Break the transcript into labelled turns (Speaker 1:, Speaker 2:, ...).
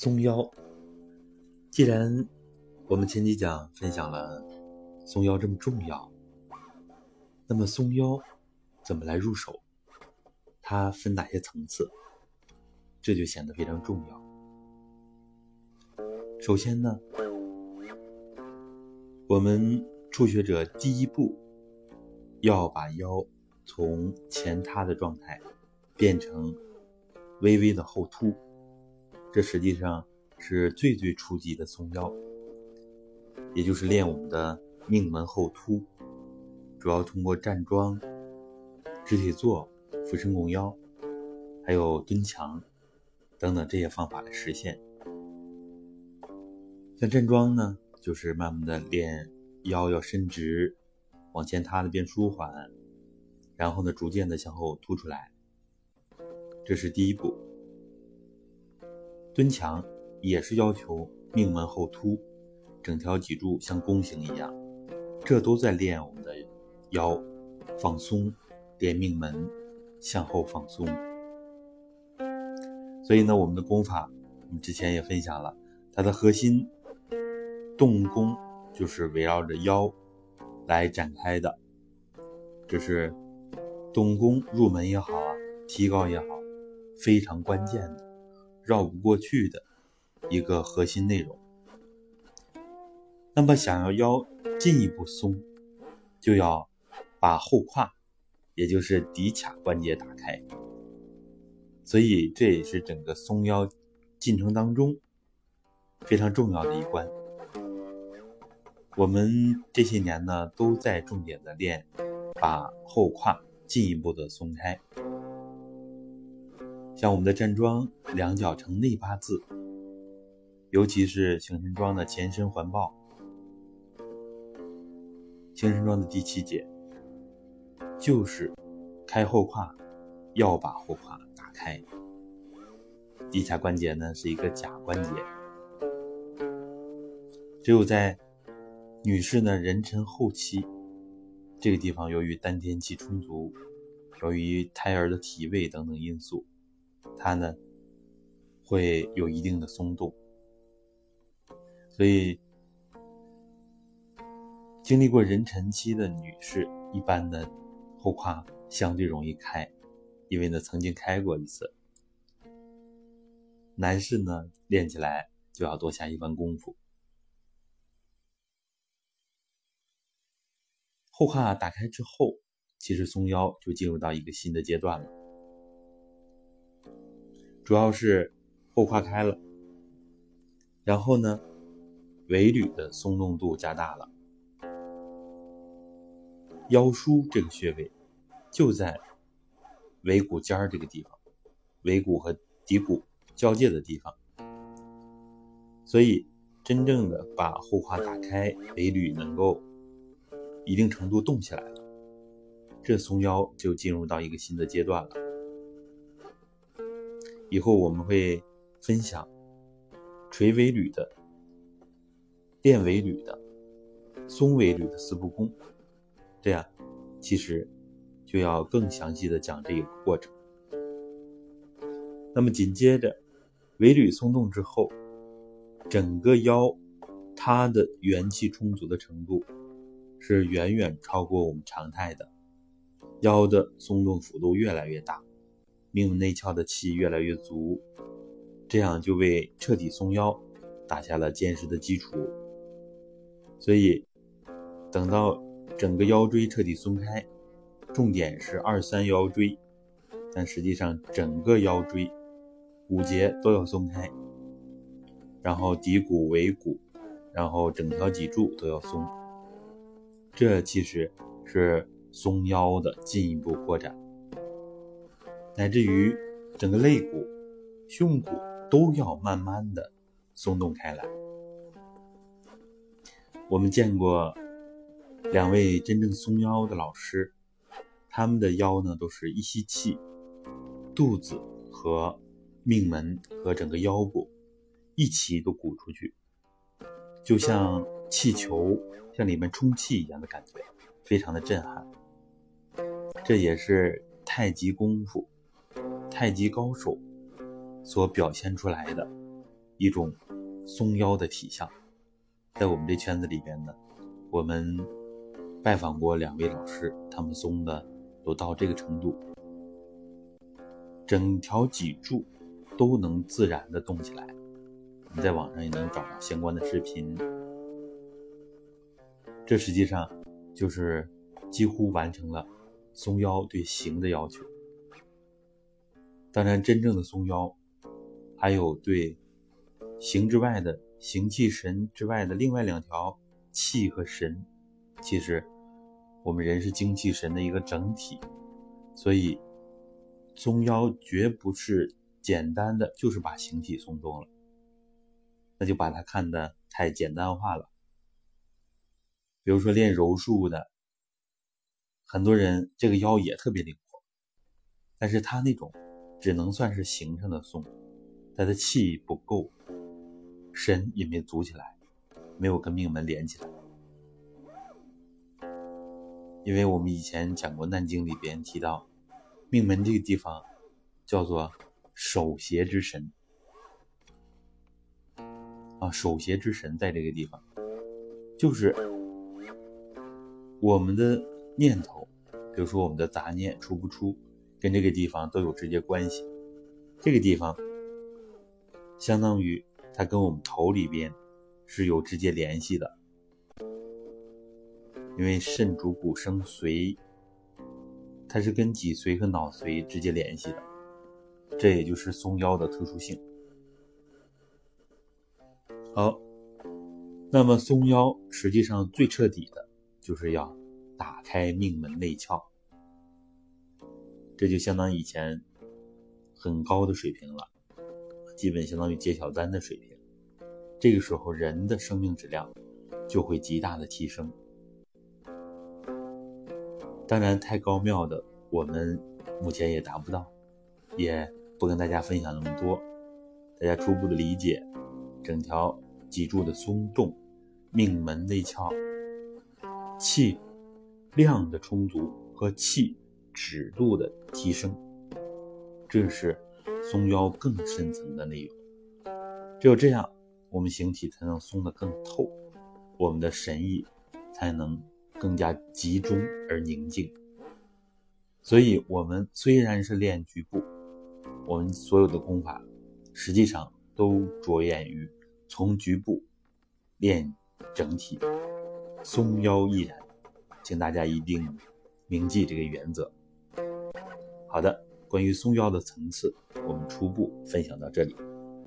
Speaker 1: 松腰，既然我们前几讲分享了松腰这么重要，那么松腰怎么来入手？它分哪些层次？这就显得非常重要。首先呢，我们初学者第一步要把腰从前塌的状态变成微微的后凸。这实际上是最最初级的松腰，也就是练我们的命门后凸，主要通过站桩、直体坐、俯身拱腰，还有蹲墙等等这些方法来实现。像站桩呢，就是慢慢的练腰要伸直，往前塌的变舒缓，然后呢，逐渐的向后凸出来，这是第一步。蹲墙也是要求命门后凸，整条脊柱像弓形一样，这都在练我们的腰放松，练命门向后放松。所以呢，我们的功法，我们之前也分享了，它的核心动功就是围绕着腰来展开的，这是动功入门也好啊，提高也好，非常关键的。绕不过去的一个核心内容。那么，想要腰进一步松，就要把后胯，也就是骶髂关节打开。所以，这也是整个松腰进程当中非常重要的一关。我们这些年呢，都在重点的练，把后胯进一步的松开。像我们的站桩，两脚成内八字，尤其是行神桩的前身环抱。行神桩的第七节就是开后胯，要把后胯打开。骶髂关节呢是一个假关节，只有在女士呢妊娠后期，这个地方由于丹田气充足，由于胎儿的体位等等因素。它呢会有一定的松动，所以经历过妊娠期的女士，一般的后胯相对容易开，因为呢曾经开过一次。男士呢练起来就要多下一番功夫。后胯打开之后，其实松腰就进入到一个新的阶段了。主要是后胯开了，然后呢，尾闾的松动度加大了。腰舒这个穴位就在尾骨尖儿这个地方，尾骨和骶骨交界的地方，所以真正的把后胯打开，尾闾能够一定程度动起来了，这松腰就进入到一个新的阶段了。以后我们会分享垂尾闾的、练尾闾的、松尾闾的四步功，这样其实就要更详细的讲这一个过程。那么紧接着尾闾松动之后，整个腰它的元气充足的程度是远远超过我们常态的，腰的松动幅度越来越大。命门内窍的气越来越足，这样就为彻底松腰打下了坚实的基础。所以，等到整个腰椎彻底松开，重点是二三腰椎，但实际上整个腰椎五节都要松开，然后骶骨、尾骨，然后整条脊柱都要松。这其实是松腰的进一步扩展。乃至于整个肋骨、胸骨都要慢慢的松动开来。我们见过两位真正松腰的老师，他们的腰呢都是一吸气，肚子和命门和整个腰部一起都鼓出去，就像气球向里面充气一样的感觉，非常的震撼。这也是太极功夫。太极高手所表现出来的一种松腰的体象。在我们这圈子里边呢，我们拜访过两位老师，他们松的都到这个程度，整条脊柱都能自然的动起来。你在网上也能找到相关的视频。这实际上就是几乎完成了松腰对形的要求。当然，真正的松腰，还有对形之外的形气神之外的另外两条气和神。其实，我们人是精气神的一个整体，所以松腰绝不是简单的就是把形体松动了，那就把它看得太简单化了。比如说练柔术的，很多人这个腰也特别灵活，但是他那种只能算是形上的松，他的气不够，神也没足起来，没有跟命门连起来。因为我们以前讲过《难经》里边提到，命门这个地方叫做守邪之神啊，守邪之神在这个地方，就是。我们的念头，比如说我们的杂念出不出，跟这个地方都有直接关系。这个地方相当于它跟我们头里边是有直接联系的，因为肾主骨生髓，它是跟脊髓和脑髓直接联系的。这也就是松腰的特殊性。好，那么松腰实际上最彻底的。就是要打开命门内窍，这就相当于以前很高的水平了，基本相当于揭晓单的水平。这个时候，人的生命质量就会极大的提升。当然，太高妙的我们目前也达不到，也不跟大家分享那么多。大家初步的理解，整条脊柱的松动，命门内窍。气量的充足和气尺度的提升，这是松腰更深层的内容。只有这样，我们形体才能松得更透，我们的神意才能更加集中而宁静。所以，我们虽然是练局部，我们所有的功法实际上都着眼于从局部练整体。松腰亦然，请大家一定铭记这个原则。好的，关于松腰的层次，我们初步分享到这里。